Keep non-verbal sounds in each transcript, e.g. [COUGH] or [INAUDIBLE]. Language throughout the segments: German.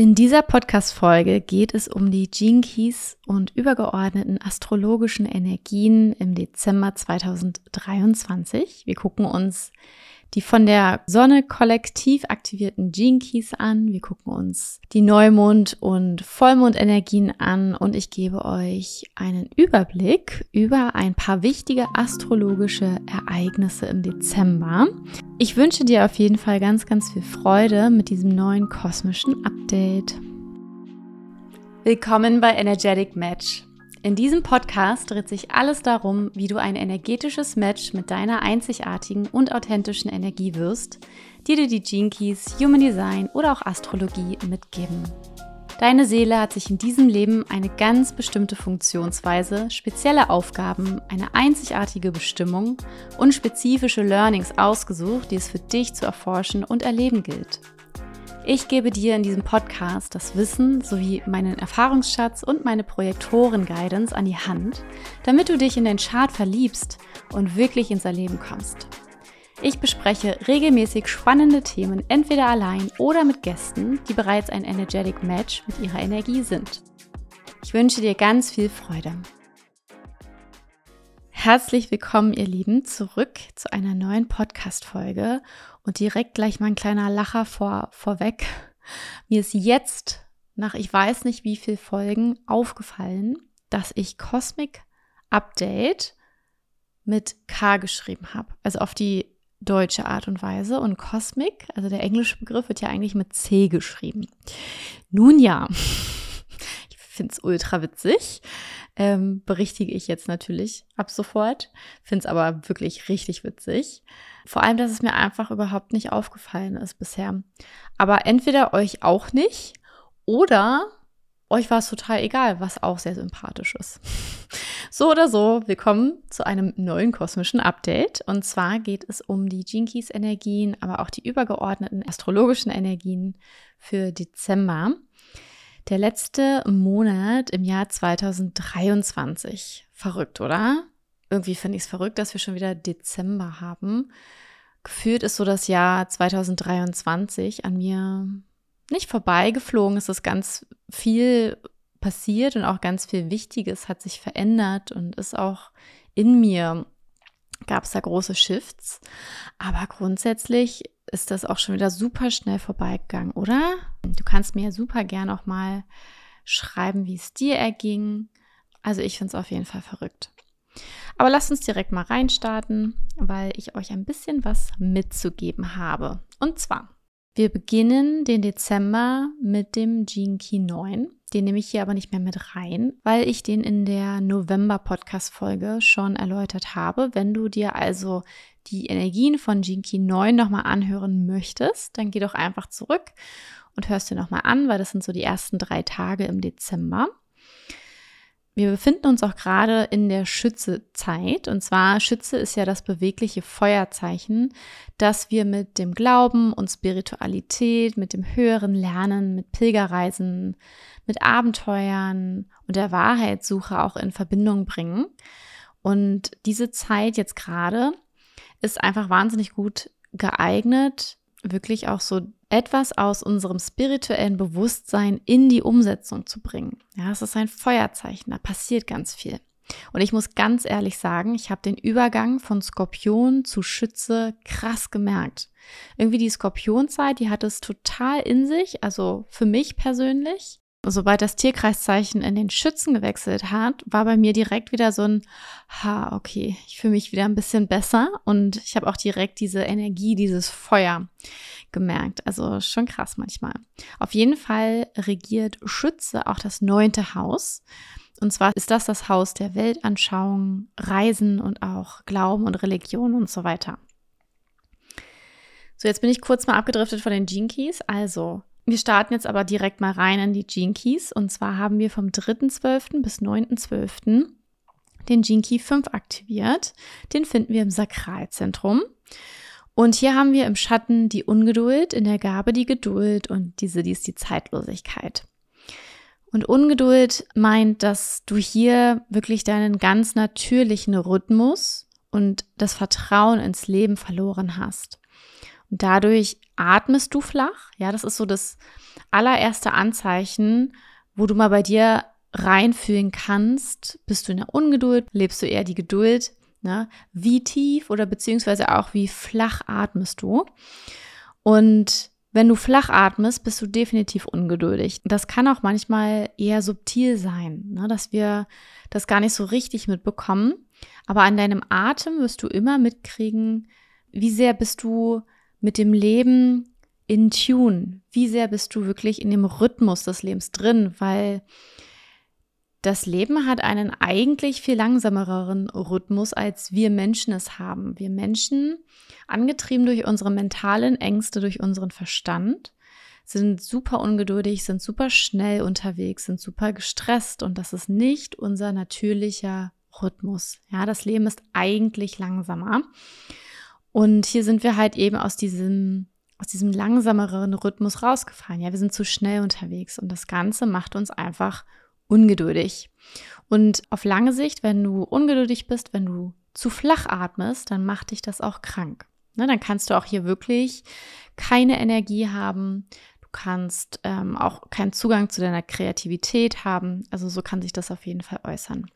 In dieser Podcast-Folge geht es um die Gene Keys und übergeordneten astrologischen Energien im Dezember 2023. Wir gucken uns die von der Sonne kollektiv aktivierten Gene Keys an. Wir gucken uns die Neumond- und Vollmondenergien an und ich gebe euch einen Überblick über ein paar wichtige astrologische Ereignisse im Dezember. Ich wünsche dir auf jeden Fall ganz, ganz viel Freude mit diesem neuen kosmischen Update. Willkommen bei Energetic Match. In diesem Podcast dreht sich alles darum, wie du ein energetisches Match mit deiner einzigartigen und authentischen Energie wirst, die dir die Gene Keys, Human Design oder auch Astrologie mitgeben. Deine Seele hat sich in diesem Leben eine ganz bestimmte Funktionsweise, spezielle Aufgaben, eine einzigartige Bestimmung und spezifische Learnings ausgesucht, die es für dich zu erforschen und erleben gilt. Ich gebe dir in diesem Podcast das Wissen sowie meinen Erfahrungsschatz und meine Projektoren-Guidance an die Hand, damit du dich in den Chart verliebst und wirklich ins Erleben kommst. Ich bespreche regelmäßig spannende Themen entweder allein oder mit Gästen, die bereits ein Energetic Match mit ihrer Energie sind. Ich wünsche dir ganz viel Freude. Herzlich willkommen, ihr Lieben, zurück zu einer neuen Podcast-Folge und direkt gleich mal ein kleiner Lacher vor, vorweg. Mir ist jetzt, nach ich weiß nicht wie viel Folgen, aufgefallen, dass ich Cosmic Update mit K geschrieben habe. Also auf die deutsche Art und Weise. Und Cosmic, also der englische Begriff, wird ja eigentlich mit C geschrieben. Nun ja, finde es ultra witzig ähm, berichtige ich jetzt natürlich ab sofort. Finde es aber wirklich richtig witzig. Vor allem, dass es mir einfach überhaupt nicht aufgefallen ist bisher. Aber entweder euch auch nicht oder euch war es total egal, was auch sehr sympathisch ist. [LAUGHS] So oder so, willkommen zu einem neuen kosmischen Update. Und zwar geht es um die Jinkies Energien, aber auch die übergeordneten astrologischen Energien für Dezember. Der letzte Monat im Jahr 2023. Verrückt, oder? Irgendwie finde ich es verrückt, dass wir schon wieder Dezember haben. Gefühlt ist so das Jahr 2023 an mir nicht vorbeigeflogen. Es ist ganz viel passiert und auch ganz viel Wichtiges hat sich verändert und ist auch in mir gab es da große Shifts. Aber grundsätzlich ist das auch schon wieder super schnell vorbeigegangen, oder? Du kannst mir super gern auch mal schreiben, wie es dir erging. Also ich finde es auf jeden Fall verrückt. Aber lasst uns direkt mal reinstarten, weil ich euch ein bisschen was mitzugeben habe. Und zwar, wir beginnen den Dezember mit dem Gene Key 9. Den nehme ich hier aber nicht mehr mit rein, weil ich den in der November-Podcast-Folge schon erläutert habe. Wenn du dir also die Energien von Key 9 nochmal anhören möchtest, dann geh doch einfach zurück und hörst dir nochmal an, weil das sind so die ersten drei Tage im Dezember. Wir befinden uns auch gerade in der Schützezeit. Und zwar Schütze ist ja das bewegliche Feuerzeichen, das wir mit dem Glauben und Spiritualität, mit dem höheren Lernen, mit Pilgerreisen, mit Abenteuern und der Wahrheitssuche auch in Verbindung bringen. Und diese Zeit jetzt gerade ist einfach wahnsinnig gut geeignet, wirklich auch so etwas aus unserem spirituellen Bewusstsein in die Umsetzung zu bringen. Ja, es ist ein Feuerzeichen, da passiert ganz viel. Und ich muss ganz ehrlich sagen, ich habe den Übergang von Skorpion zu Schütze krass gemerkt. Irgendwie die Skorpionzeit, die hat es total in sich, also für mich persönlich. Sobald das Tierkreiszeichen in den Schützen gewechselt hat, war bei mir direkt wieder so ein, ha, okay, ich fühle mich wieder ein bisschen besser und ich habe auch direkt diese Energie, dieses Feuer gemerkt. Also schon krass manchmal. Auf jeden Fall regiert Schütze auch das neunte Haus. Und zwar ist das das Haus der Weltanschauung, Reisen und auch Glauben und Religion und so weiter. So, jetzt bin ich kurz mal abgedriftet von den Keys. Also, wir starten jetzt aber direkt mal rein in die Gene Keys. Und zwar haben wir vom 3.12. bis 9.12. den Gene Key 5 aktiviert. Den finden wir im Sakralzentrum. Und hier haben wir im Schatten die Ungeduld, in der Gabe die Geduld und diese, die ist die Zeitlosigkeit. Und Ungeduld meint, dass du hier wirklich deinen ganz natürlichen Rhythmus und das Vertrauen ins Leben verloren hast. Dadurch atmest du flach. Ja, das ist so das allererste Anzeichen, wo du mal bei dir reinfühlen kannst. Bist du in der Ungeduld? Lebst du eher die Geduld? Ne? Wie tief oder beziehungsweise auch wie flach atmest du? Und wenn du flach atmest, bist du definitiv ungeduldig. Das kann auch manchmal eher subtil sein, ne? dass wir das gar nicht so richtig mitbekommen. Aber an deinem Atem wirst du immer mitkriegen, wie sehr bist du mit dem Leben in Tune? Wie sehr bist du wirklich in dem Rhythmus des Lebens drin? Weil das Leben hat einen eigentlich viel langsameren Rhythmus, als wir Menschen es haben. Wir Menschen, angetrieben durch unsere mentalen Ängste, durch unseren Verstand, sind super ungeduldig, sind super schnell unterwegs, sind super gestresst und das ist nicht unser natürlicher Rhythmus. Ja, das Leben ist eigentlich langsamer. Und hier sind wir halt eben aus diesem, aus diesem langsameren Rhythmus rausgefallen. Ja, wir sind zu schnell unterwegs und das Ganze macht uns einfach ungeduldig. Und auf lange Sicht, wenn du ungeduldig bist, wenn du zu flach atmest, dann macht dich das auch krank. Ne, dann kannst du auch hier wirklich keine Energie haben. Du kannst ähm, auch keinen Zugang zu deiner Kreativität haben. Also so kann sich das auf jeden Fall äußern.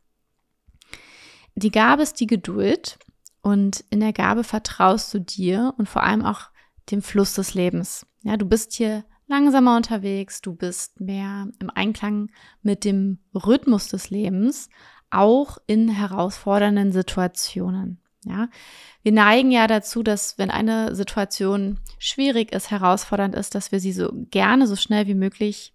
Die Gabe ist die Geduld und in der Gabe vertraust du dir und vor allem auch dem Fluss des Lebens. Ja, du bist hier langsamer unterwegs, du bist mehr im Einklang mit dem Rhythmus des Lebens, auch in herausfordernden Situationen. Ja, wir neigen ja dazu, dass wenn eine Situation schwierig ist, herausfordernd ist, dass wir sie so gerne so schnell wie möglich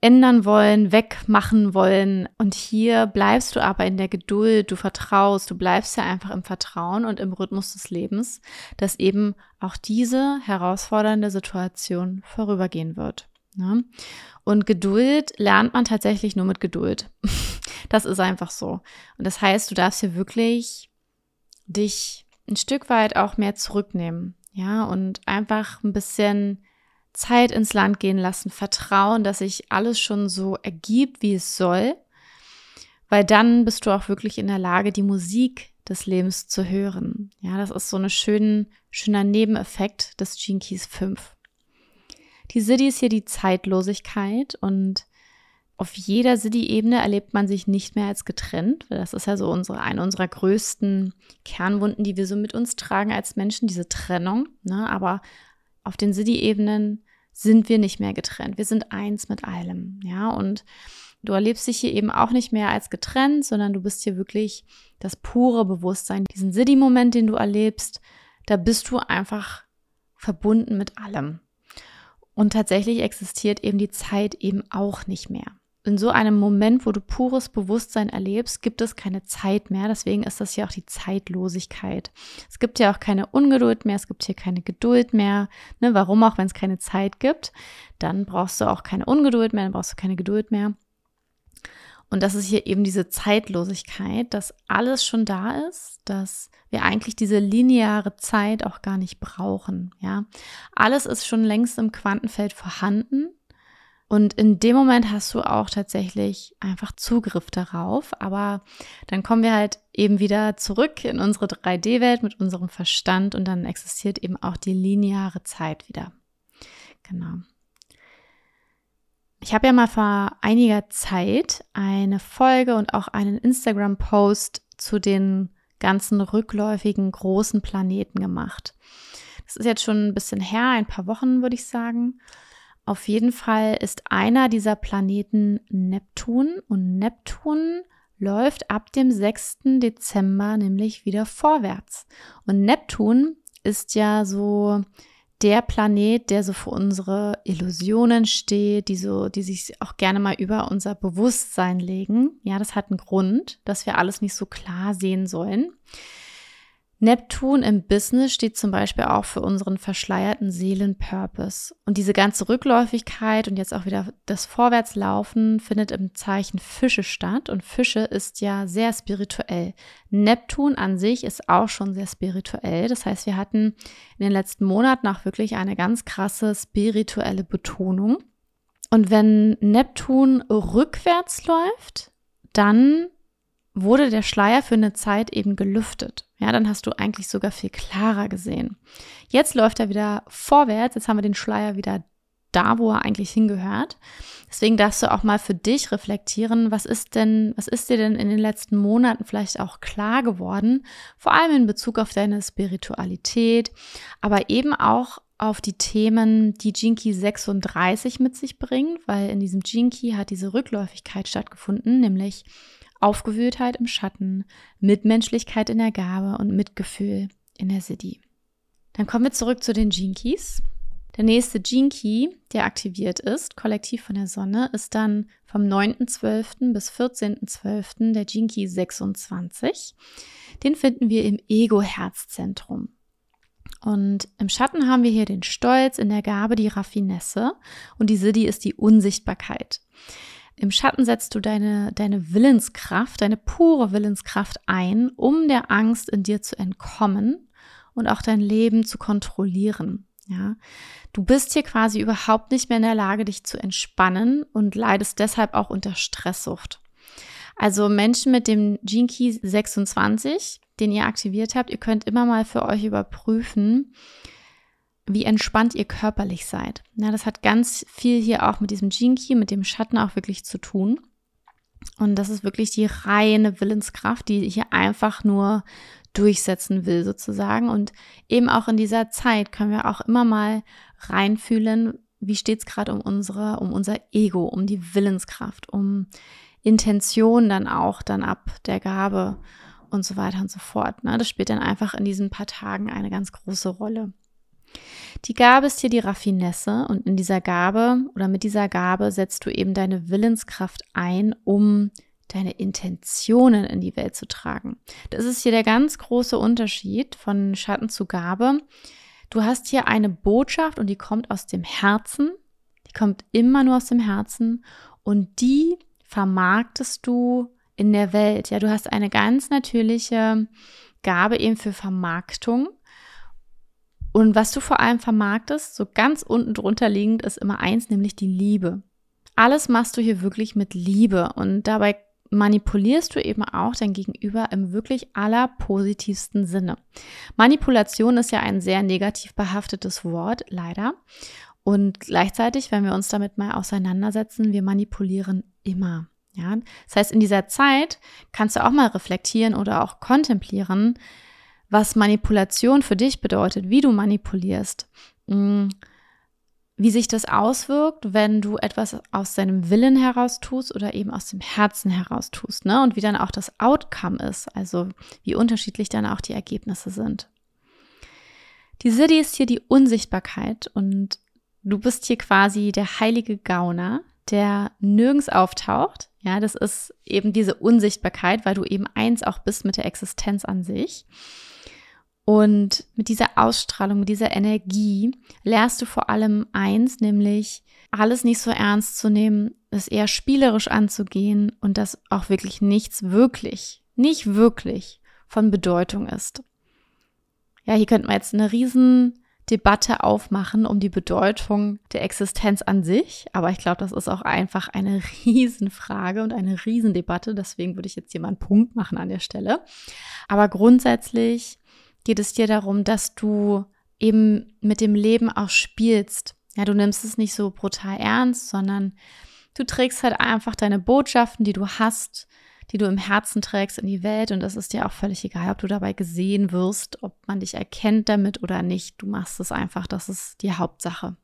ändern wollen, wegmachen wollen. Und hier bleibst du aber in der Geduld, du vertraust, du bleibst ja einfach im Vertrauen und im Rhythmus des Lebens, dass eben auch diese herausfordernde Situation vorübergehen wird. Ne? Und Geduld lernt man tatsächlich nur mit Geduld. [LAUGHS] das ist einfach so. Und das heißt, du darfst hier wirklich dich ein Stück weit auch mehr zurücknehmen. Ja, und einfach ein bisschen Zeit ins Land gehen lassen, vertrauen, dass sich alles schon so ergibt, wie es soll, weil dann bist du auch wirklich in der Lage, die Musik des Lebens zu hören. Ja, das ist so ein schönen, schöner Nebeneffekt des Gene Keys 5. Die City ist hier die Zeitlosigkeit und auf jeder City-Ebene erlebt man sich nicht mehr als getrennt. Das ist ja so unsere, eine unserer größten Kernwunden, die wir so mit uns tragen als Menschen, diese Trennung. Ne? Aber auf den City-Ebenen sind wir nicht mehr getrennt. Wir sind eins mit allem. Ja, und du erlebst dich hier eben auch nicht mehr als getrennt, sondern du bist hier wirklich das pure Bewusstsein. Diesen City-Moment, den du erlebst, da bist du einfach verbunden mit allem. Und tatsächlich existiert eben die Zeit eben auch nicht mehr in so einem Moment, wo du pures Bewusstsein erlebst, gibt es keine Zeit mehr. Deswegen ist das ja auch die Zeitlosigkeit. Es gibt ja auch keine Ungeduld mehr, es gibt hier keine Geduld mehr. Ne, warum auch, wenn es keine Zeit gibt? Dann brauchst du auch keine Ungeduld mehr, dann brauchst du keine Geduld mehr. Und das ist hier eben diese Zeitlosigkeit, dass alles schon da ist, dass wir eigentlich diese lineare Zeit auch gar nicht brauchen. Ja, alles ist schon längst im Quantenfeld vorhanden. Und in dem Moment hast du auch tatsächlich einfach Zugriff darauf. Aber dann kommen wir halt eben wieder zurück in unsere 3D-Welt mit unserem Verstand und dann existiert eben auch die lineare Zeit wieder. Genau. Ich habe ja mal vor einiger Zeit eine Folge und auch einen Instagram-Post zu den ganzen rückläufigen großen Planeten gemacht. Das ist jetzt schon ein bisschen her, ein paar Wochen würde ich sagen. Auf jeden Fall ist einer dieser Planeten Neptun und Neptun läuft ab dem 6. Dezember nämlich wieder vorwärts. Und Neptun ist ja so der Planet, der so für unsere Illusionen steht, die so, die sich auch gerne mal über unser Bewusstsein legen. Ja, das hat einen Grund, dass wir alles nicht so klar sehen sollen. Neptun im Business steht zum Beispiel auch für unseren verschleierten Seelenpurpose. Und diese ganze Rückläufigkeit und jetzt auch wieder das Vorwärtslaufen findet im Zeichen Fische statt. Und Fische ist ja sehr spirituell. Neptun an sich ist auch schon sehr spirituell. Das heißt, wir hatten in den letzten Monaten auch wirklich eine ganz krasse spirituelle Betonung. Und wenn Neptun rückwärts läuft, dann wurde der Schleier für eine Zeit eben gelüftet. Ja, dann hast du eigentlich sogar viel klarer gesehen. Jetzt läuft er wieder vorwärts. Jetzt haben wir den Schleier wieder da, wo er eigentlich hingehört. Deswegen darfst du auch mal für dich reflektieren, was ist denn, was ist dir denn in den letzten Monaten vielleicht auch klar geworden, vor allem in Bezug auf deine Spiritualität, aber eben auch auf die Themen, die Jinky 36 mit sich bringt, weil in diesem Jinky hat diese Rückläufigkeit stattgefunden, nämlich Aufgewühltheit im Schatten, Mitmenschlichkeit in der Gabe und Mitgefühl in der City. Dann kommen wir zurück zu den Jinkies. Der nächste Gene Key, der aktiviert ist, kollektiv von der Sonne, ist dann vom 9.12. bis 14.12. der Gene Key 26. Den finden wir im Ego-Herzzentrum. Und im Schatten haben wir hier den Stolz, in der Gabe die Raffinesse und die Siddhi ist die Unsichtbarkeit. Im Schatten setzt du deine, deine Willenskraft, deine pure Willenskraft ein, um der Angst in dir zu entkommen und auch dein Leben zu kontrollieren. Ja, du bist hier quasi überhaupt nicht mehr in der Lage, dich zu entspannen und leidest deshalb auch unter Stresssucht. Also Menschen mit dem Gene Key 26, den ihr aktiviert habt, ihr könnt immer mal für euch überprüfen, wie entspannt ihr körperlich seid. Ja, das hat ganz viel hier auch mit diesem Key, mit dem Schatten auch wirklich zu tun. Und das ist wirklich die reine Willenskraft, die hier einfach nur durchsetzen will sozusagen. Und eben auch in dieser Zeit können wir auch immer mal reinfühlen, wie steht es gerade um unsere, um unser Ego, um die Willenskraft, um Intention dann auch dann ab der Gabe und so weiter und so fort. Ne? Das spielt dann einfach in diesen paar Tagen eine ganz große Rolle. Die Gabe ist hier die Raffinesse und in dieser Gabe oder mit dieser Gabe setzt du eben deine Willenskraft ein, um deine Intentionen in die Welt zu tragen. Das ist hier der ganz große Unterschied von Schatten zu Gabe. Du hast hier eine Botschaft und die kommt aus dem Herzen. Die kommt immer nur aus dem Herzen und die vermarktest du in der Welt. Ja, du hast eine ganz natürliche Gabe eben für Vermarktung. Und was du vor allem vermarktest, so ganz unten drunter liegend, ist immer eins, nämlich die Liebe. Alles machst du hier wirklich mit Liebe und dabei manipulierst du eben auch dein Gegenüber im wirklich allerpositivsten Sinne. Manipulation ist ja ein sehr negativ behaftetes Wort, leider. Und gleichzeitig, wenn wir uns damit mal auseinandersetzen, wir manipulieren immer. Ja, das heißt, in dieser Zeit kannst du auch mal reflektieren oder auch kontemplieren, was Manipulation für dich bedeutet, wie du manipulierst. Hm, wie sich das auswirkt, wenn du etwas aus deinem Willen heraus tust oder eben aus dem Herzen heraus tust, ne? Und wie dann auch das Outcome ist, also wie unterschiedlich dann auch die Ergebnisse sind. Die Siddhi ist hier die Unsichtbarkeit und du bist hier quasi der heilige Gauner, der nirgends auftaucht. Ja, das ist eben diese Unsichtbarkeit, weil du eben eins auch bist mit der Existenz an sich. Und mit dieser Ausstrahlung, mit dieser Energie lernst du vor allem eins, nämlich alles nicht so ernst zu nehmen, es eher spielerisch anzugehen und dass auch wirklich nichts wirklich, nicht wirklich von Bedeutung ist. Ja, hier könnten wir jetzt eine riesen Debatte aufmachen um die Bedeutung der Existenz an sich, aber ich glaube, das ist auch einfach eine [LAUGHS] Riesenfrage und eine Riesendebatte, deswegen würde ich jetzt hier mal einen Punkt machen an der Stelle. Aber grundsätzlich geht es dir darum, dass du eben mit dem Leben auch spielst. Ja, du nimmst es nicht so brutal ernst, sondern du trägst halt einfach deine Botschaften, die du hast, die du im Herzen trägst in die Welt und es ist dir auch völlig egal, ob du dabei gesehen wirst, ob man dich erkennt damit oder nicht. Du machst es einfach, das ist die Hauptsache.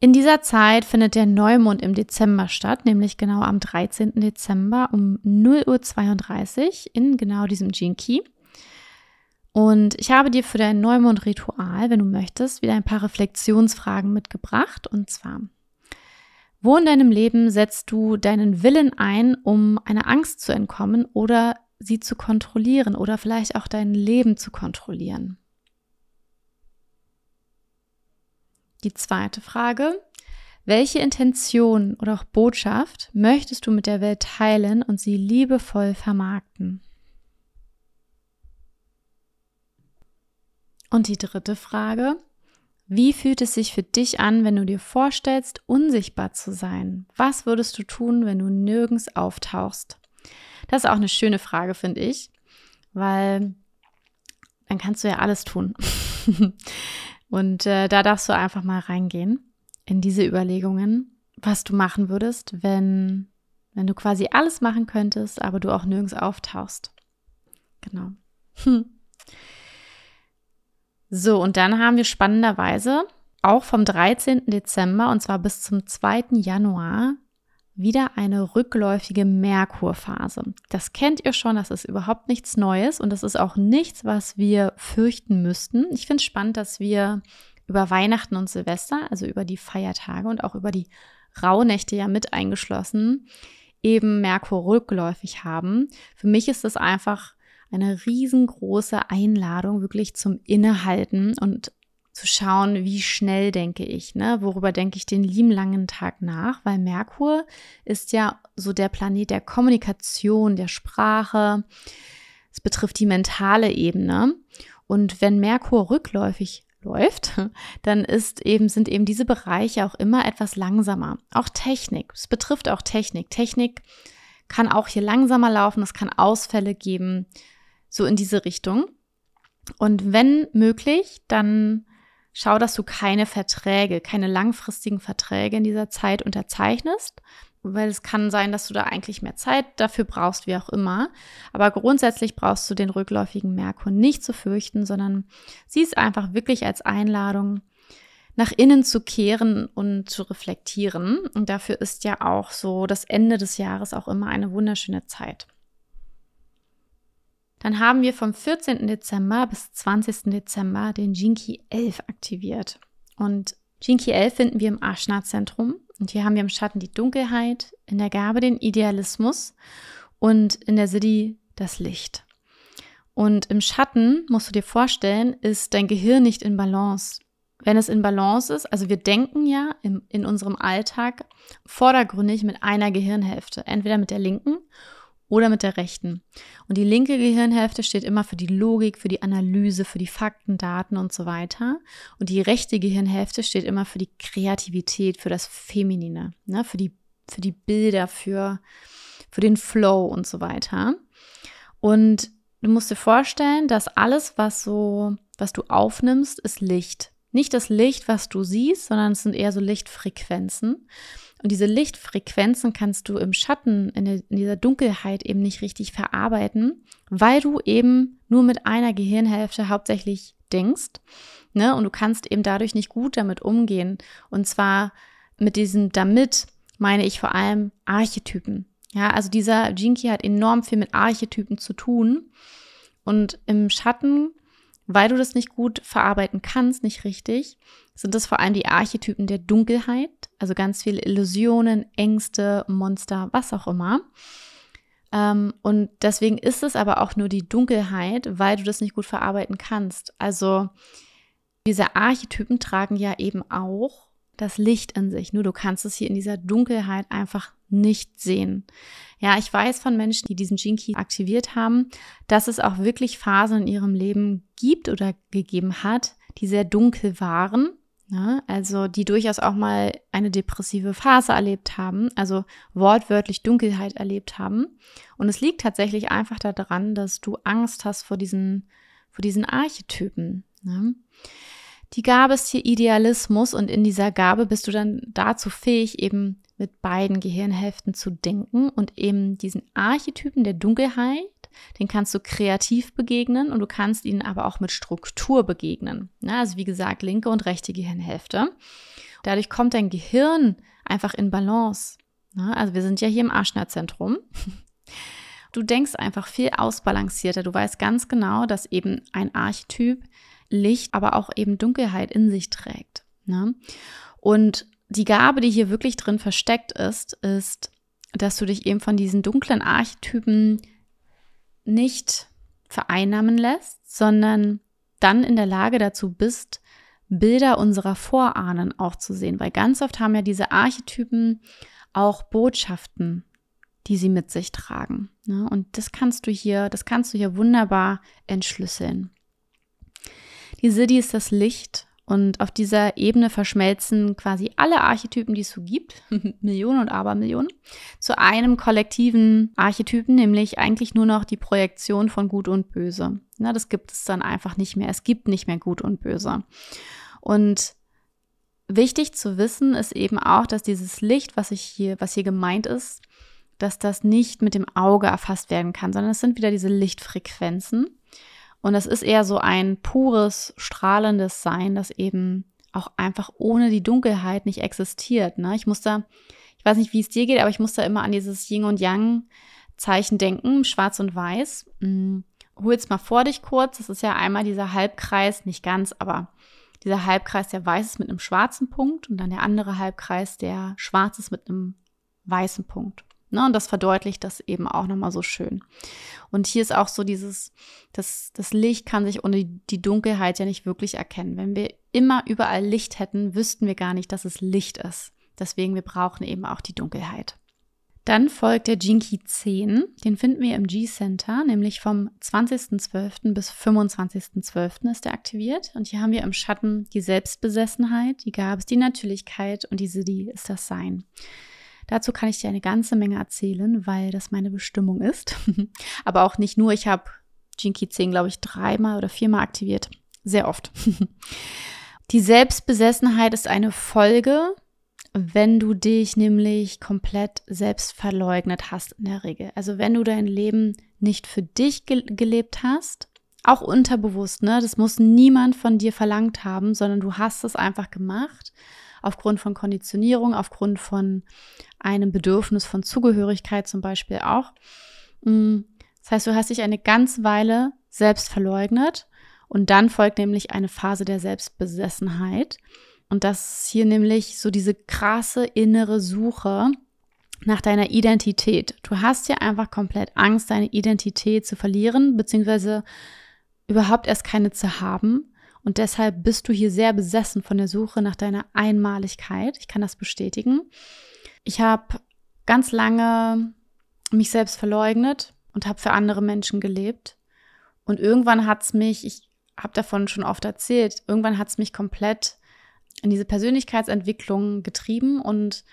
In dieser Zeit findet der Neumond im Dezember statt, nämlich genau am 13. Dezember um 0.32 Uhr in genau diesem Gene Key. Und ich habe dir für dein Neumond-Ritual, wenn du möchtest, wieder ein paar Reflexionsfragen mitgebracht. Und zwar, wo in deinem Leben setzt du deinen Willen ein, um einer Angst zu entkommen oder sie zu kontrollieren oder vielleicht auch dein Leben zu kontrollieren? Die zweite Frage, welche Intention oder auch Botschaft möchtest du mit der Welt teilen und sie liebevoll vermarkten? Und die dritte Frage, wie fühlt es sich für dich an, wenn du dir vorstellst, unsichtbar zu sein? Was würdest du tun, wenn du nirgends auftauchst? Das ist auch eine schöne Frage, finde ich, weil dann kannst du ja alles tun. [LAUGHS] Und äh, da darfst du einfach mal reingehen. in diese Überlegungen, was du machen würdest, wenn, wenn du quasi alles machen könntest, aber du auch nirgends auftauchst. Genau. [LAUGHS] So, und dann haben wir spannenderweise auch vom 13. Dezember und zwar bis zum 2. Januar wieder eine rückläufige Merkurphase. Das kennt ihr schon, das ist überhaupt nichts Neues und das ist auch nichts, was wir fürchten müssten. Ich finde es spannend, dass wir über Weihnachten und Silvester, also über die Feiertage und auch über die Rauhnächte ja mit eingeschlossen, eben Merkur rückläufig haben. Für mich ist das einfach eine riesengroße Einladung wirklich zum Innehalten und zu schauen, wie schnell denke ich, ne? Worüber denke ich den lieben langen Tag nach? Weil Merkur ist ja so der Planet der Kommunikation, der Sprache. Es betrifft die mentale Ebene. Und wenn Merkur rückläufig läuft, [LAUGHS] dann ist eben, sind eben diese Bereiche auch immer etwas langsamer. Auch Technik. Es betrifft auch Technik. Technik kann auch hier langsamer laufen. Es kann Ausfälle geben. So in diese Richtung. Und wenn möglich, dann schau, dass du keine Verträge, keine langfristigen Verträge in dieser Zeit unterzeichnest, weil es kann sein, dass du da eigentlich mehr Zeit dafür brauchst, wie auch immer. Aber grundsätzlich brauchst du den rückläufigen Merkur nicht zu fürchten, sondern sieh es einfach wirklich als Einladung, nach innen zu kehren und zu reflektieren. Und dafür ist ja auch so das Ende des Jahres auch immer eine wunderschöne Zeit. Dann haben wir vom 14. Dezember bis 20. Dezember den Jinki 11 aktiviert. Und Jinki 11 finden wir im Ashna-Zentrum. Und hier haben wir im Schatten die Dunkelheit, in der Gabe den Idealismus und in der Siddhi das Licht. Und im Schatten, musst du dir vorstellen, ist dein Gehirn nicht in Balance. Wenn es in Balance ist, also wir denken ja im, in unserem Alltag vordergründig mit einer Gehirnhälfte, entweder mit der linken oder mit der rechten. Und die linke Gehirnhälfte steht immer für die Logik, für die Analyse, für die Fakten, Daten und so weiter. Und die rechte Gehirnhälfte steht immer für die Kreativität, für das Feminine, ne? für, die, für die Bilder, für, für den Flow und so weiter. Und du musst dir vorstellen, dass alles, was so, was du aufnimmst, ist Licht. Nicht das Licht, was du siehst, sondern es sind eher so Lichtfrequenzen. Und diese Lichtfrequenzen kannst du im Schatten, in, der, in, dieser Dunkelheit eben nicht richtig verarbeiten, weil du eben nur mit einer Gehirnhälfte hauptsächlich denkst. Ne? Und du kannst eben dadurch nicht gut damit umgehen. Und zwar mit diesem damit meine ich vor allem Archetypen. Ja, also dieser Jinky hat enorm viel mit Archetypen zu tun. Und im Schatten weil du das nicht gut verarbeiten kannst, nicht richtig, sind das vor allem die Archetypen der Dunkelheit, also ganz viele Illusionen, Ängste, Monster, was auch immer. Ähm, und deswegen ist es aber auch nur die Dunkelheit, weil du das nicht gut verarbeiten kannst. Also diese Archetypen tragen ja eben auch das Licht in sich. Nur du kannst es hier in dieser Dunkelheit einfach nicht sehen. Ja, ich weiß von Menschen, die diesen Key aktiviert haben, dass es auch wirklich Phasen in ihrem Leben gibt oder gegeben hat, die sehr dunkel waren. Ja, also die durchaus auch mal eine depressive Phase erlebt haben, also wortwörtlich Dunkelheit erlebt haben. Und es liegt tatsächlich einfach daran, dass du Angst hast vor diesen, vor diesen Archetypen. Ne? Die Gabe ist hier Idealismus und in dieser Gabe bist du dann dazu fähig, eben mit beiden Gehirnhälften zu denken und eben diesen Archetypen der Dunkelheit, den kannst du kreativ begegnen und du kannst ihnen aber auch mit Struktur begegnen. Ja, also wie gesagt, linke und rechte Gehirnhälfte. Dadurch kommt dein Gehirn einfach in Balance. Ja, also wir sind ja hier im Aschner-Zentrum. Du denkst einfach viel ausbalancierter. Du weißt ganz genau, dass eben ein Archetyp Licht, aber auch eben Dunkelheit in sich trägt. Ne? Und die Gabe, die hier wirklich drin versteckt ist, ist, dass du dich eben von diesen dunklen Archetypen nicht vereinnahmen lässt, sondern dann in der Lage dazu bist, Bilder unserer Vorahnen auch zu sehen, weil ganz oft haben ja diese Archetypen auch Botschaften, die sie mit sich tragen. Ne? Und das kannst du hier, das kannst du hier wunderbar entschlüsseln. Die Siddhi ist das Licht und auf dieser Ebene verschmelzen quasi alle Archetypen, die es so gibt, [LAUGHS] Millionen und Abermillionen, zu einem kollektiven Archetypen, nämlich eigentlich nur noch die Projektion von Gut und Böse. Na, das gibt es dann einfach nicht mehr. Es gibt nicht mehr Gut und Böse. Und wichtig zu wissen ist eben auch, dass dieses Licht, was ich hier, was hier gemeint ist, dass das nicht mit dem Auge erfasst werden kann, sondern es sind wieder diese Lichtfrequenzen. Und das ist eher so ein pures, strahlendes Sein, das eben auch einfach ohne die Dunkelheit nicht existiert. Ne? Ich muss da, ich weiß nicht, wie es dir geht, aber ich muss da immer an dieses Yin und Yang Zeichen denken, schwarz und weiß. Hm, hol's mal vor dich kurz. Das ist ja einmal dieser Halbkreis, nicht ganz, aber dieser Halbkreis, der weiß ist mit einem schwarzen Punkt und dann der andere Halbkreis, der schwarz ist mit einem weißen Punkt. Ne? Und das verdeutlicht das eben auch nochmal so schön. Und hier ist auch so dieses, das, das Licht kann sich ohne die Dunkelheit ja nicht wirklich erkennen. Wenn wir immer überall Licht hätten, wüssten wir gar nicht, dass es Licht ist. Deswegen, wir brauchen eben auch die Dunkelheit. Dann folgt der Jinky 10. Den finden wir im G-Center, nämlich vom 20.12. bis 25.12. ist er aktiviert. Und hier haben wir im Schatten die Selbstbesessenheit, die Gabes, die Natürlichkeit und die ist das Sein. Dazu kann ich dir eine ganze Menge erzählen, weil das meine Bestimmung ist. [LAUGHS] Aber auch nicht nur, ich habe Jinky 10, glaube ich, dreimal oder viermal aktiviert. Sehr oft. [LAUGHS] die Selbstbesessenheit ist eine Folge wenn du dich nämlich komplett selbst verleugnet hast in der Regel. Also wenn du dein Leben nicht für dich ge gelebt hast, auch unterbewusst, ne? Das muss niemand von dir verlangt haben, sondern du hast es einfach gemacht aufgrund von Konditionierung, aufgrund von einem Bedürfnis von Zugehörigkeit zum Beispiel auch. Mm, das heißt, du hast dich eine ganze Weile selbst verleugnet und dann folgt nämlich eine Phase der Selbstbesessenheit. Und das ist hier nämlich so diese krasse innere Suche nach deiner Identität. Du hast ja einfach komplett Angst, deine Identität zu verlieren, beziehungsweise überhaupt erst keine zu haben. Und deshalb bist du hier sehr besessen von der Suche nach deiner Einmaligkeit. Ich kann das bestätigen. Ich habe ganz lange mich selbst verleugnet und habe für andere Menschen gelebt. Und irgendwann hat es mich, ich habe davon schon oft erzählt, irgendwann hat es mich komplett in diese Persönlichkeitsentwicklung getrieben und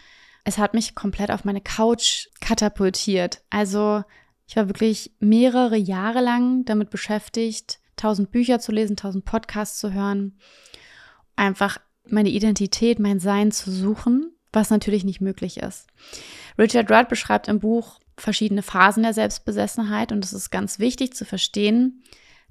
es hat mich komplett auf meine Couch katapultiert. Also ich war wirklich mehrere Jahre lang damit beschäftigt, tausend Bücher zu lesen, tausend Podcasts zu hören, einfach meine Identität, mein Sein zu suchen, was natürlich nicht möglich ist. Richard Rudd beschreibt im Buch verschiedene Phasen der Selbstbesessenheit und es ist ganz wichtig zu verstehen,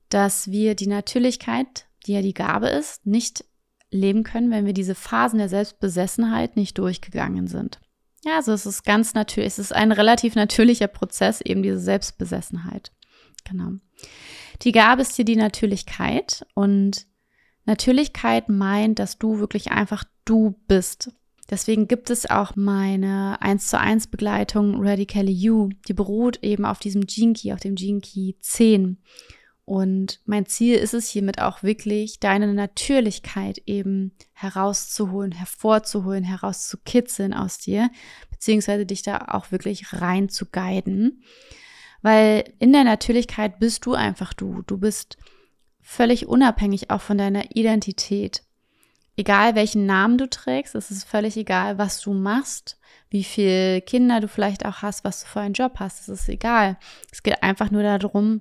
dass wir die Natürlichkeit, die ja die Gabe ist, nicht leben können, wenn wir diese Phasen der Selbstbesessenheit nicht durchgegangen sind. Ja, also es ist ganz natürlich, es ist ein relativ natürlicher Prozess, eben diese Selbstbesessenheit. Genau. Die Gabe ist dir die Natürlichkeit und Natürlichkeit meint, dass du wirklich einfach du bist. Deswegen gibt es auch meine 1 zu 1 Begleitung Radically You. Die beruht eben auf diesem Gene Key, auf dem Gene Key 10. Und mein Ziel ist es hiermit auch wirklich, deine Natürlichkeit eben herauszuholen, hervorzuholen, herauszukitzeln aus dir, beziehungsweise dich da auch wirklich rein zu guiden. Weil in der Natürlichkeit bist du einfach du. Du bist völlig unabhängig auch von deiner Identität. Egal welchen Namen du trägst, es ist völlig egal, was du machst, wie viele Kinder du vielleicht auch hast, was du für einen Job hast, es ist egal. Es geht einfach nur darum,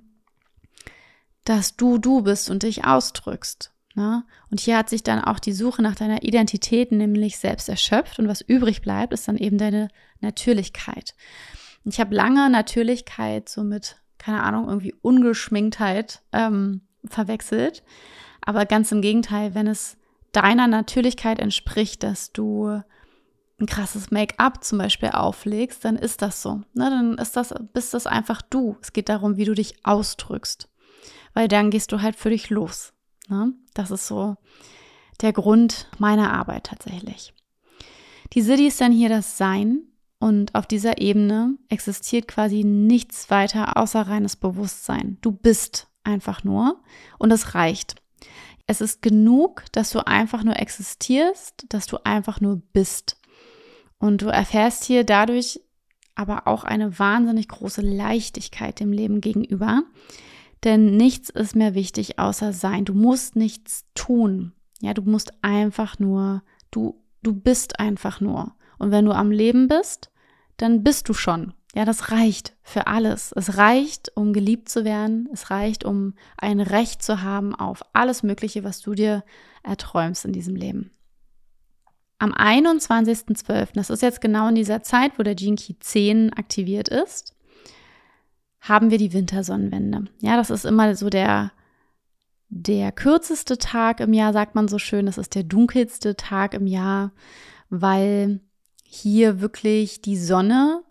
dass du du bist und dich ausdrückst. Ne? Und hier hat sich dann auch die Suche nach deiner Identität nämlich selbst erschöpft und was übrig bleibt, ist dann eben deine Natürlichkeit. Und ich habe lange Natürlichkeit so mit, keine Ahnung, irgendwie Ungeschminktheit ähm, verwechselt. Aber ganz im Gegenteil, wenn es deiner Natürlichkeit entspricht, dass du ein krasses Make-up zum Beispiel auflegst, dann ist das so. Ne? Dann ist das, bist das einfach du. Es geht darum, wie du dich ausdrückst weil dann gehst du halt für dich los. Ne? Das ist so der Grund meiner Arbeit tatsächlich. Die City ist dann hier das Sein und auf dieser Ebene existiert quasi nichts weiter außer reines Bewusstsein. Du bist einfach nur und es reicht. Es ist genug, dass du einfach nur existierst, dass du einfach nur bist. Und du erfährst hier dadurch aber auch eine wahnsinnig große Leichtigkeit dem Leben gegenüber, denn nichts ist mehr wichtig außer sein. Du musst nichts tun. Ja, du musst einfach nur, du, du bist einfach nur. Und wenn du am Leben bist, dann bist du schon. Ja, das reicht für alles. Es reicht, um geliebt zu werden. Es reicht, um ein Recht zu haben auf alles Mögliche, was du dir erträumst in diesem Leben. am 21.12., das ist jetzt genau in dieser Zeit, wo der Jinki 10 aktiviert ist, haben wir die Wintersonnenwende. Ja, das ist immer so der, der kürzeste Tag im Jahr, sagt man so schön. Das ist der dunkelste Tag im Jahr, weil hier wirklich die Sonne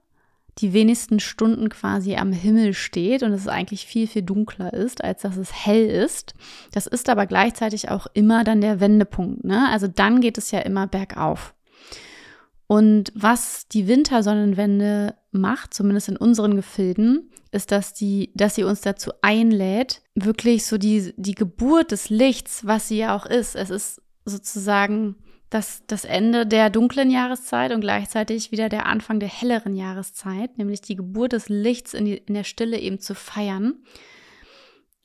die wenigsten Stunden quasi am Himmel steht und es eigentlich viel, viel dunkler ist, als dass es hell ist. Das ist aber gleichzeitig auch immer dann der Wendepunkt. Ne? Also dann geht es ja immer bergauf. Und was die Wintersonnenwende macht, zumindest in unseren Gefilden, ist, dass, die, dass sie uns dazu einlädt, wirklich so die, die Geburt des Lichts, was sie ja auch ist. Es ist sozusagen das, das Ende der dunklen Jahreszeit und gleichzeitig wieder der Anfang der helleren Jahreszeit, nämlich die Geburt des Lichts in, die, in der Stille eben zu feiern.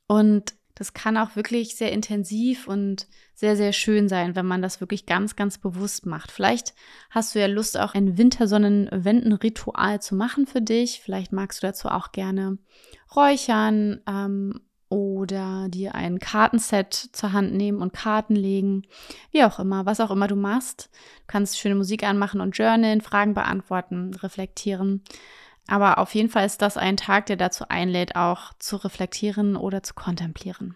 Und das kann auch wirklich sehr intensiv und sehr, sehr schön sein, wenn man das wirklich ganz, ganz bewusst macht. Vielleicht hast du ja Lust, auch ein Wintersonnenwendenritual zu machen für dich. Vielleicht magst du dazu auch gerne räuchern ähm, oder dir ein Kartenset zur Hand nehmen und Karten legen. Wie auch immer, was auch immer du machst. Du kannst schöne Musik anmachen und journalen, Fragen beantworten, reflektieren. Aber auf jeden Fall ist das ein Tag, der dazu einlädt, auch zu reflektieren oder zu kontemplieren.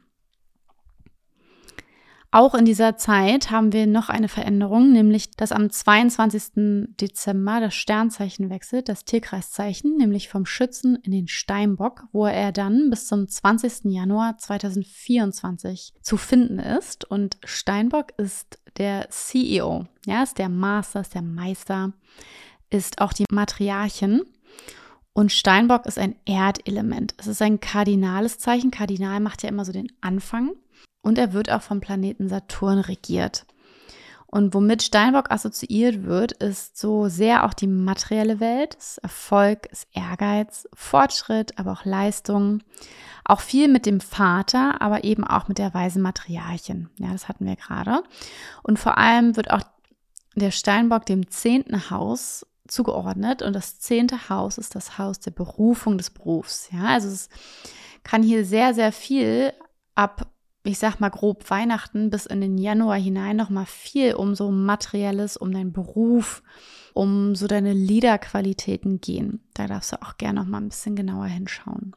Auch in dieser Zeit haben wir noch eine Veränderung, nämlich dass am 22. Dezember das Sternzeichen wechselt, das Tierkreiszeichen, nämlich vom Schützen in den Steinbock, wo er dann bis zum 20. Januar 2024 zu finden ist. Und Steinbock ist der CEO, ja, ist der Master, ist der Meister, ist auch die Matriarchin. Und Steinbock ist ein Erdelement. Es ist ein kardinales Zeichen. Kardinal macht ja immer so den Anfang. Und er wird auch vom Planeten Saturn regiert. Und womit Steinbock assoziiert wird, ist so sehr auch die materielle Welt, ist Erfolg, ist Ehrgeiz, Fortschritt, aber auch Leistung. Auch viel mit dem Vater, aber eben auch mit der weisen Matriarchin. Ja, das hatten wir gerade. Und vor allem wird auch der Steinbock dem zehnten Haus zugeordnet. Und das zehnte Haus ist das Haus der Berufung des Berufs. Ja, also es kann hier sehr, sehr viel ab ich sag mal grob Weihnachten bis in den Januar hinein noch mal viel um so materielles, um deinen Beruf, um so deine Liederqualitäten gehen. Da darfst du auch gerne noch mal ein bisschen genauer hinschauen.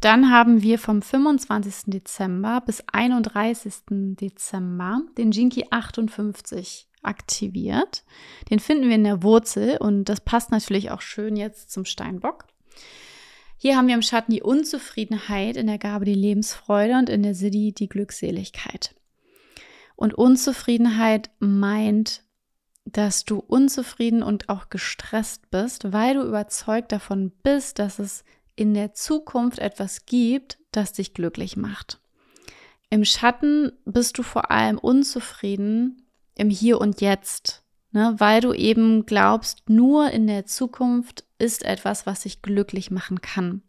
Dann haben wir vom 25. Dezember bis 31. Dezember den Jinki 58 aktiviert. Den finden wir in der Wurzel und das passt natürlich auch schön jetzt zum Steinbock. Hier haben wir im Schatten die Unzufriedenheit, in der Gabe die Lebensfreude und in der Siddhi die Glückseligkeit. Und Unzufriedenheit meint, dass du unzufrieden und auch gestresst bist, weil du überzeugt davon bist, dass es in der Zukunft etwas gibt, das dich glücklich macht. Im Schatten bist du vor allem unzufrieden im Hier und Jetzt, ne, weil du eben glaubst, nur in der Zukunft ist etwas, was dich glücklich machen kann.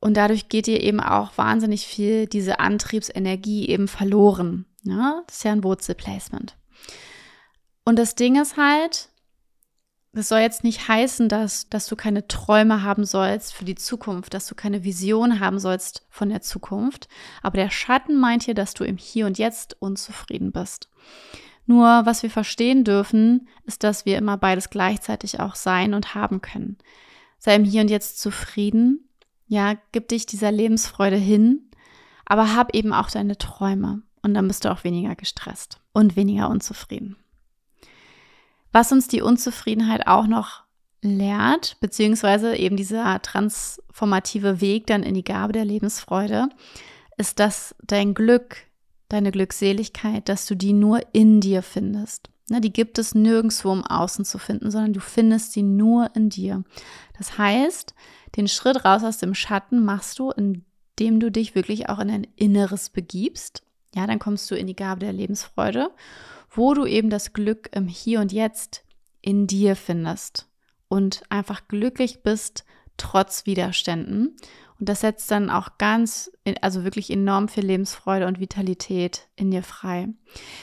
Und dadurch geht dir eben auch wahnsinnig viel diese Antriebsenergie eben verloren. Ja, das ist ja ein Wurzelplacement. Und das Ding ist halt, das soll jetzt nicht heißen, dass, dass du keine Träume haben sollst für die Zukunft, dass du keine Vision haben sollst von der Zukunft. Aber der Schatten meint hier, dass du im Hier und Jetzt unzufrieden bist. Nur was wir verstehen dürfen, ist, dass wir immer beides gleichzeitig auch sein und haben können. Sei im Hier und Jetzt zufrieden, ja, gib dich dieser Lebensfreude hin, aber hab eben auch deine Träume und dann bist du auch weniger gestresst und weniger unzufrieden. Was uns die Unzufriedenheit auch noch lehrt, beziehungsweise eben dieser transformative Weg dann in die Gabe der Lebensfreude, ist, dass dein Glück deine Glückseligkeit, dass du die nur in dir findest. Ne, die gibt es nirgendwo im Außen zu finden, sondern du findest sie nur in dir. Das heißt, den Schritt raus aus dem Schatten machst du, indem du dich wirklich auch in dein Inneres begibst. Ja, dann kommst du in die Gabe der Lebensfreude, wo du eben das Glück im Hier und Jetzt in dir findest und einfach glücklich bist trotz Widerständen und das setzt dann auch ganz, also wirklich enorm viel Lebensfreude und Vitalität in dir frei.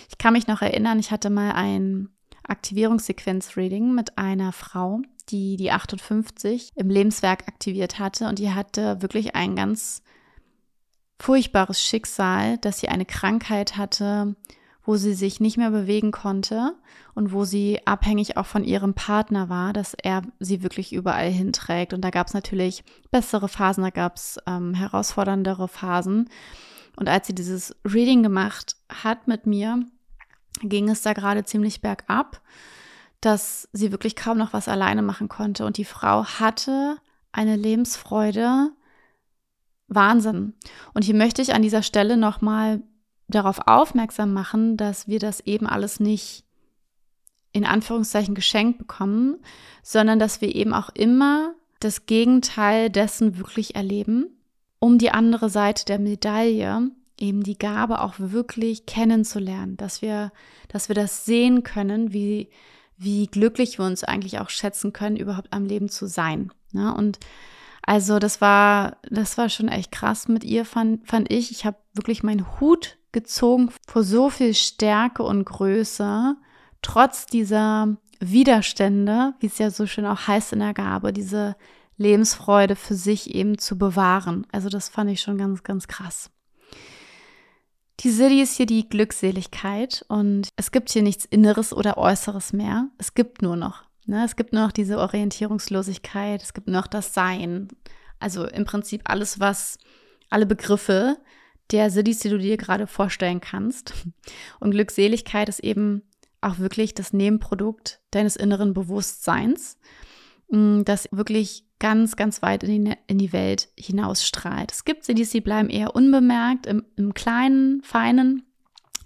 Ich kann mich noch erinnern, ich hatte mal ein Aktivierungssequenz-Reading mit einer Frau, die die 58 im Lebenswerk aktiviert hatte und die hatte wirklich ein ganz furchtbares Schicksal, dass sie eine Krankheit hatte, wo sie sich nicht mehr bewegen konnte und wo sie abhängig auch von ihrem Partner war, dass er sie wirklich überall hinträgt. Und da gab es natürlich bessere Phasen, da gab es ähm, herausforderndere Phasen. Und als sie dieses Reading gemacht hat mit mir, ging es da gerade ziemlich bergab, dass sie wirklich kaum noch was alleine machen konnte. Und die Frau hatte eine Lebensfreude, Wahnsinn. Und hier möchte ich an dieser Stelle nochmal darauf aufmerksam machen, dass wir das eben alles nicht in Anführungszeichen geschenkt bekommen, sondern dass wir eben auch immer das Gegenteil dessen wirklich erleben, um die andere Seite der Medaille, eben die Gabe auch wirklich kennenzulernen, dass wir, dass wir das sehen können, wie, wie glücklich wir uns eigentlich auch schätzen können, überhaupt am Leben zu sein. Ne? Und also das war, das war schon echt krass mit ihr, fand, fand ich. Ich habe wirklich meinen Hut gezogen vor so viel Stärke und Größe, trotz dieser Widerstände, wie es ja so schön auch heißt in der Gabe, diese Lebensfreude für sich eben zu bewahren. Also das fand ich schon ganz, ganz krass. Die City ist hier die Glückseligkeit und es gibt hier nichts Inneres oder Äußeres mehr. Es gibt nur noch. Ne? Es gibt nur noch diese Orientierungslosigkeit, es gibt nur noch das Sein. Also im Prinzip alles, was, alle Begriffe, der Cities, die du dir gerade vorstellen kannst. Und Glückseligkeit ist eben auch wirklich das Nebenprodukt deines inneren Bewusstseins, mm, das wirklich ganz, ganz weit in die, ne-, in die Welt hinausstrahlt. Es gibt Cities, die bleiben eher unbemerkt im, im kleinen, feinen.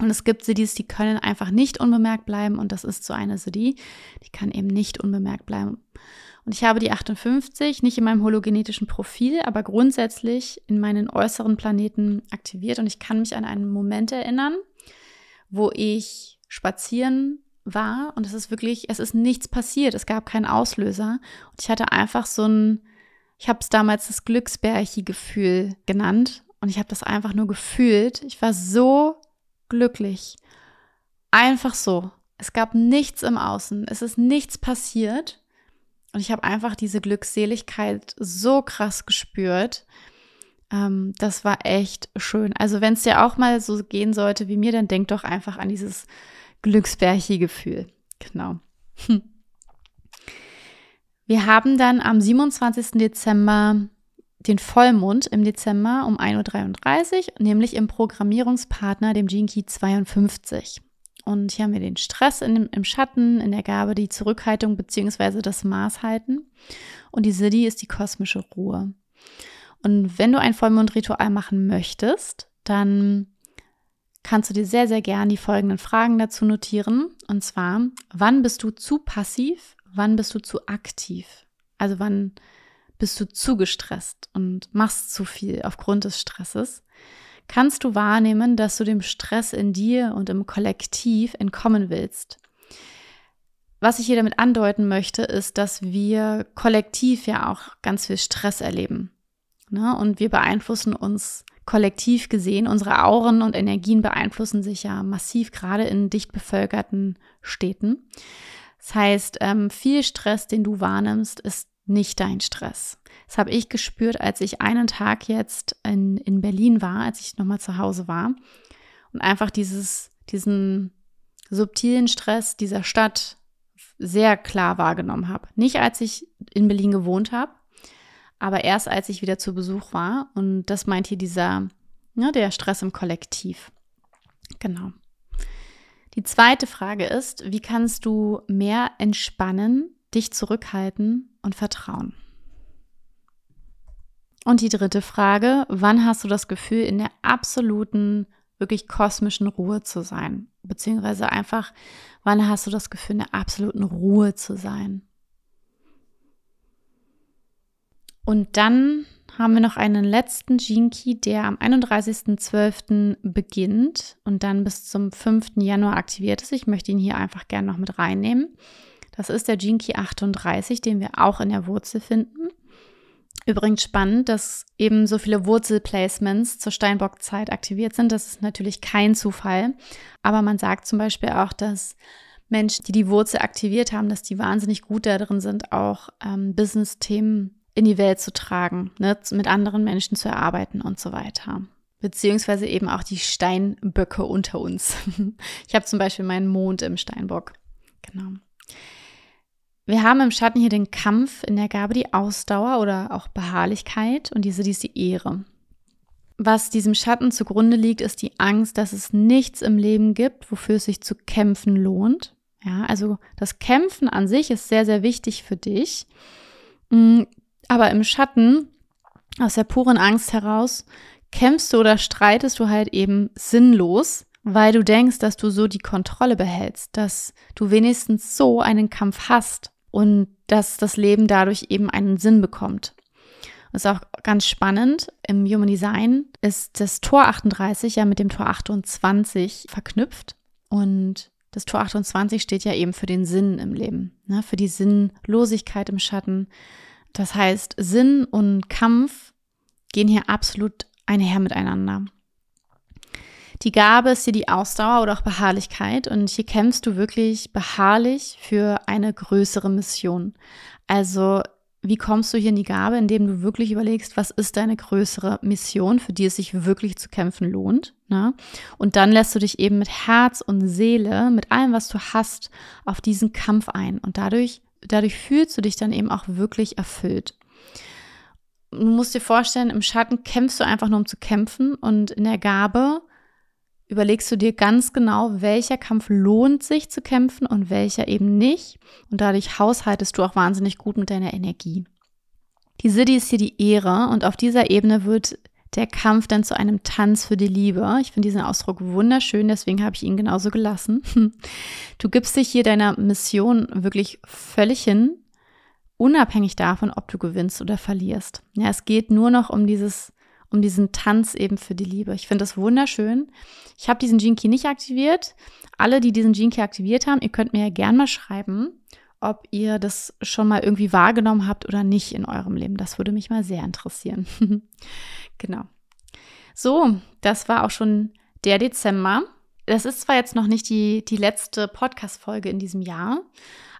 Und es gibt Cities, die können einfach nicht unbemerkt bleiben. Und das ist so eine City, die kann eben nicht unbemerkt bleiben. Und ich habe die 58 nicht in meinem hologenetischen Profil, aber grundsätzlich in meinen äußeren Planeten aktiviert. Und ich kann mich an einen Moment erinnern, wo ich spazieren war und es ist wirklich, es ist nichts passiert. Es gab keinen Auslöser. Und ich hatte einfach so ein, ich habe es damals das Glücksbärchi-Gefühl genannt. Und ich habe das einfach nur gefühlt. Ich war so glücklich. Einfach so. Es gab nichts im Außen. Es ist nichts passiert. Und ich habe einfach diese Glückseligkeit so krass gespürt. Ähm, das war echt schön. Also wenn es dir auch mal so gehen sollte wie mir, dann denk doch einfach an dieses Glücksbärchi-Gefühl. Genau. Hm. Wir haben dann am 27. Dezember den Vollmond im Dezember um 1.33 Uhr, nämlich im Programmierungspartner, dem Gene Key 52. Und hier haben wir den Stress in im Schatten, in der Gabe, die Zurückhaltung bzw. das Maßhalten. Und die Siddhi ist die kosmische Ruhe. Und wenn du ein Vollmondritual machen möchtest, dann kannst du dir sehr, sehr gern die folgenden Fragen dazu notieren. Und zwar, wann bist du zu passiv? Wann bist du zu aktiv? Also wann bist du zu gestresst und machst zu viel aufgrund des Stresses? Kannst du wahrnehmen, dass du dem Stress in dir und im Kollektiv entkommen willst. Was ich hier damit andeuten möchte, ist, dass wir kollektiv ja auch ganz viel Stress erleben. Ne? Und wir beeinflussen uns kollektiv gesehen. Unsere Auren und Energien beeinflussen sich ja massiv, gerade in dicht bevölkerten Städten. Das heißt, ähm, viel Stress, den du wahrnimmst, ist nicht dein Stress. Das habe ich gespürt, als ich einen Tag jetzt in, in Berlin war, als ich nochmal zu Hause war. Und einfach dieses, diesen subtilen Stress dieser Stadt sehr klar wahrgenommen habe. Nicht als ich in Berlin gewohnt habe, aber erst als ich wieder zu Besuch war. Und das meint hier dieser, ne, der Stress im Kollektiv. Genau. Die zweite Frage ist, wie kannst du mehr entspannen, dich zurückhalten und vertrauen? Und die dritte Frage, wann hast du das Gefühl, in der absoluten, wirklich kosmischen Ruhe zu sein? Beziehungsweise einfach, wann hast du das Gefühl, in der absoluten Ruhe zu sein? Und dann haben wir noch einen letzten Gene Key, der am 31.12. beginnt und dann bis zum 5. Januar aktiviert ist. Ich möchte ihn hier einfach gerne noch mit reinnehmen. Das ist der Key 38, den wir auch in der Wurzel finden. Übrigens spannend, dass eben so viele Wurzelplacements zur Steinbockzeit aktiviert sind. Das ist natürlich kein Zufall. Aber man sagt zum Beispiel auch, dass Menschen, die die Wurzel aktiviert haben, dass die wahnsinnig gut darin sind, auch ähm, Business-Themen in die Welt zu tragen, ne, mit anderen Menschen zu erarbeiten und so weiter. beziehungsweise eben auch die Steinböcke unter uns. [LAUGHS] Ich habe zum Beispiel meinen Mond im Steinbock. Genau. Wir haben im Schatten hier den Kampf, in der Gabe die Ausdauer oder auch Beharrlichkeit und diese, die ist die Ehre. Was diesem Schatten zugrunde liegt, ist die Angst, dass es nichts im Leben gibt, wofür es sich zu kämpfen lohnt. Ja, also das Kämpfen an sich ist sehr, sehr wichtig für dich. Mm, aber im Schatten, aus der puren Angst heraus, kämpfst du oder streitest du halt eben sinnlos, weil du denkst, dass du so die Kontrolle behältst, dass du wenigstens so einen Kampf hast und dass das Leben dadurch eben einen Sinn bekommt. Das ist auch ganz spannend. Im Human Design ist das Tor 38 ja mit dem Tor 28 verknüpft. Und das Tor 28 steht ja eben für den Sinn im Leben, ne? für die Sinnlosigkeit im Schatten. Das heißt, Sinn und Kampf gehen hier absolut einher miteinander. Die Gabe ist hier die Ausdauer oder auch Beharrlichkeit und hier kämpfst du wirklich beharrlich für eine größere Mission. Also wie kommst du hier in die Gabe, indem du wirklich überlegst, was ist deine größere Mission, für die es sich wirklich zu kämpfen lohnt. Ne? Und dann lässt du dich eben mit Herz und Seele, mit allem, was du hast, auf diesen Kampf ein. Und dadurch, dadurch fühlst du dich dann eben auch wirklich erfüllt. Du musst dir vorstellen, im Schatten kämpfst du einfach nur, um zu kämpfen. Und in der Gabe überlegst du dir ganz genau, welcher Kampf lohnt sich zu kämpfen und welcher eben nicht. Und dadurch haushaltest du auch wahnsinnig gut mit deiner Energie. Die Siddhi ist hier die Ehre und auf dieser Ebene wird der Kampf dann zu einem Tanz für die Liebe. Ich finde diesen Ausdruck wunderschön, deswegen habe ich ihn genauso gelassen. [LAUGHS] Du gibst dich hier deiner Mission wirklich völlig hin, unabhängig davon, ob du gewinnst oder verlierst. Ja, es geht nur noch um dieses um diesen Tanz eben für die Liebe. Ich finde das wunderschön. Ich habe diesen Gene nicht aktiviert. Alle, die diesen Gene aktiviert haben, ihr könnt mir ja gern mal schreiben, ob ihr das schon mal irgendwie wahrgenommen habt oder nicht in eurem Leben. Das würde mich mal sehr interessieren. [LAUGHS] genau. So, das war auch schon der Dezember. Das ist zwar jetzt noch nicht die, die letzte Podcast-Folge in diesem Jahr,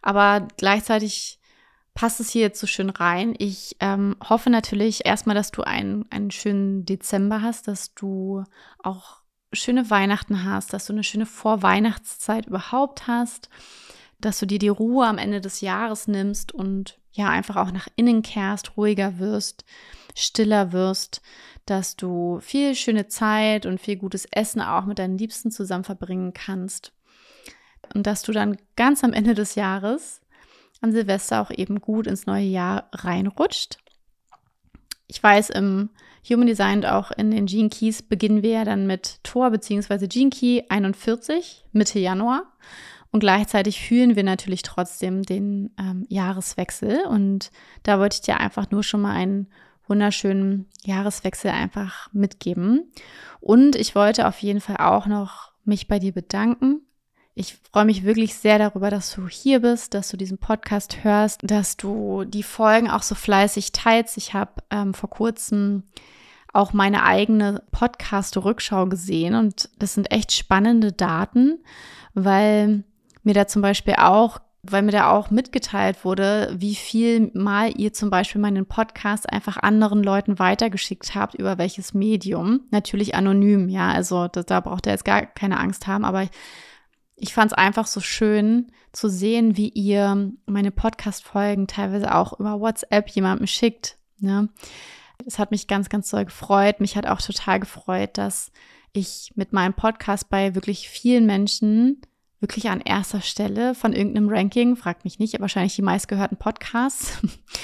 aber gleichzeitig passt es hier jetzt so schön rein. Ich ähm, hoffe natürlich erstmal, dass du einen, einen schönen Dezember hast, dass du auch schöne Weihnachten hast, dass du eine schöne Vorweihnachtszeit überhaupt hast, dass du dir die Ruhe am Ende des Jahres nimmst und ja, einfach auch nach innen kehrst, ruhiger wirst, stiller wirst, dass du viel schöne Zeit und viel gutes Essen auch mit deinen Liebsten zusammen verbringen kannst. Und dass du dann ganz am Ende des Jahres an Silvester auch eben gut ins neue Jahr reinrutscht. Ich weiß, im Human Design und auch in den Gene Keys beginnen wir ja dann mit Tor bzw. Gene Key 41 Mitte Januar. Und gleichzeitig fühlen wir natürlich trotzdem den ähm, Jahreswechsel. Und da wollte ich dir einfach nur schon mal einen wunderschönen Jahreswechsel einfach mitgeben. Und ich wollte auf jeden Fall auch noch mich bei dir bedanken ich freue mich wirklich sehr darüber, dass du hier bist, dass du diesen Podcast hörst, dass du die Folgen auch so fleißig teilst. Ich habe ähm, vor kurzem auch meine eigene Podcast-Rückschau gesehen und das sind echt spannende Daten, weil mir da zum Beispiel auch weil mir da auch mitgeteilt wurde, wie viel mal ihr zum Beispiel meinen Podcast einfach anderen Leuten weitergeschickt habt, über welches Medium. Natürlich anonym, ja, also da, da braucht ihr jetzt gar keine Angst haben, aber ich fand es einfach so schön zu sehen, wie ihr meine Podcast-Folgen teilweise auch über WhatsApp jemandem schickt. Ne? Es hat mich ganz, ganz doll gefreut. Mich hat auch total gefreut, dass ich mit meinem Podcast bei wirklich vielen Menschen wirklich an erster Stelle von irgendeinem Ranking, fragt mich nicht, wahrscheinlich die meistgehörten Podcasts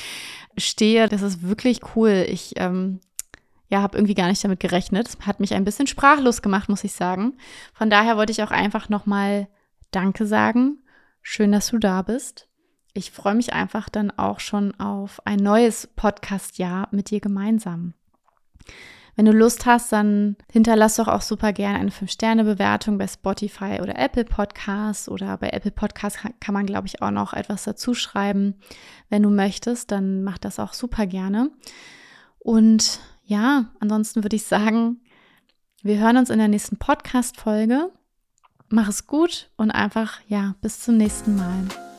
[LAUGHS] stehe. Das ist wirklich cool. Ich ähm, ja, habe irgendwie gar nicht damit gerechnet. Hat mich ein bisschen sprachlos gemacht, muss ich sagen. Von daher wollte ich auch einfach nochmal Danke sagen. Schön, dass du da bist. Ich freue mich einfach dann auch schon auf ein neues Podcast-Jahr mit dir gemeinsam. Wenn du Lust hast, dann hinterlass doch auch super gerne eine 5-Sterne-Bewertung bei Spotify oder Apple Podcasts oder bei Apple Podcasts kann man, glaube ich, auch noch etwas dazu schreiben. Wenn du möchtest, dann mach das auch super gerne. Und ja, ansonsten würde ich sagen, wir hören uns in der nächsten Podcast-Folge. Mach es gut und einfach, ja, bis zum nächsten Mal.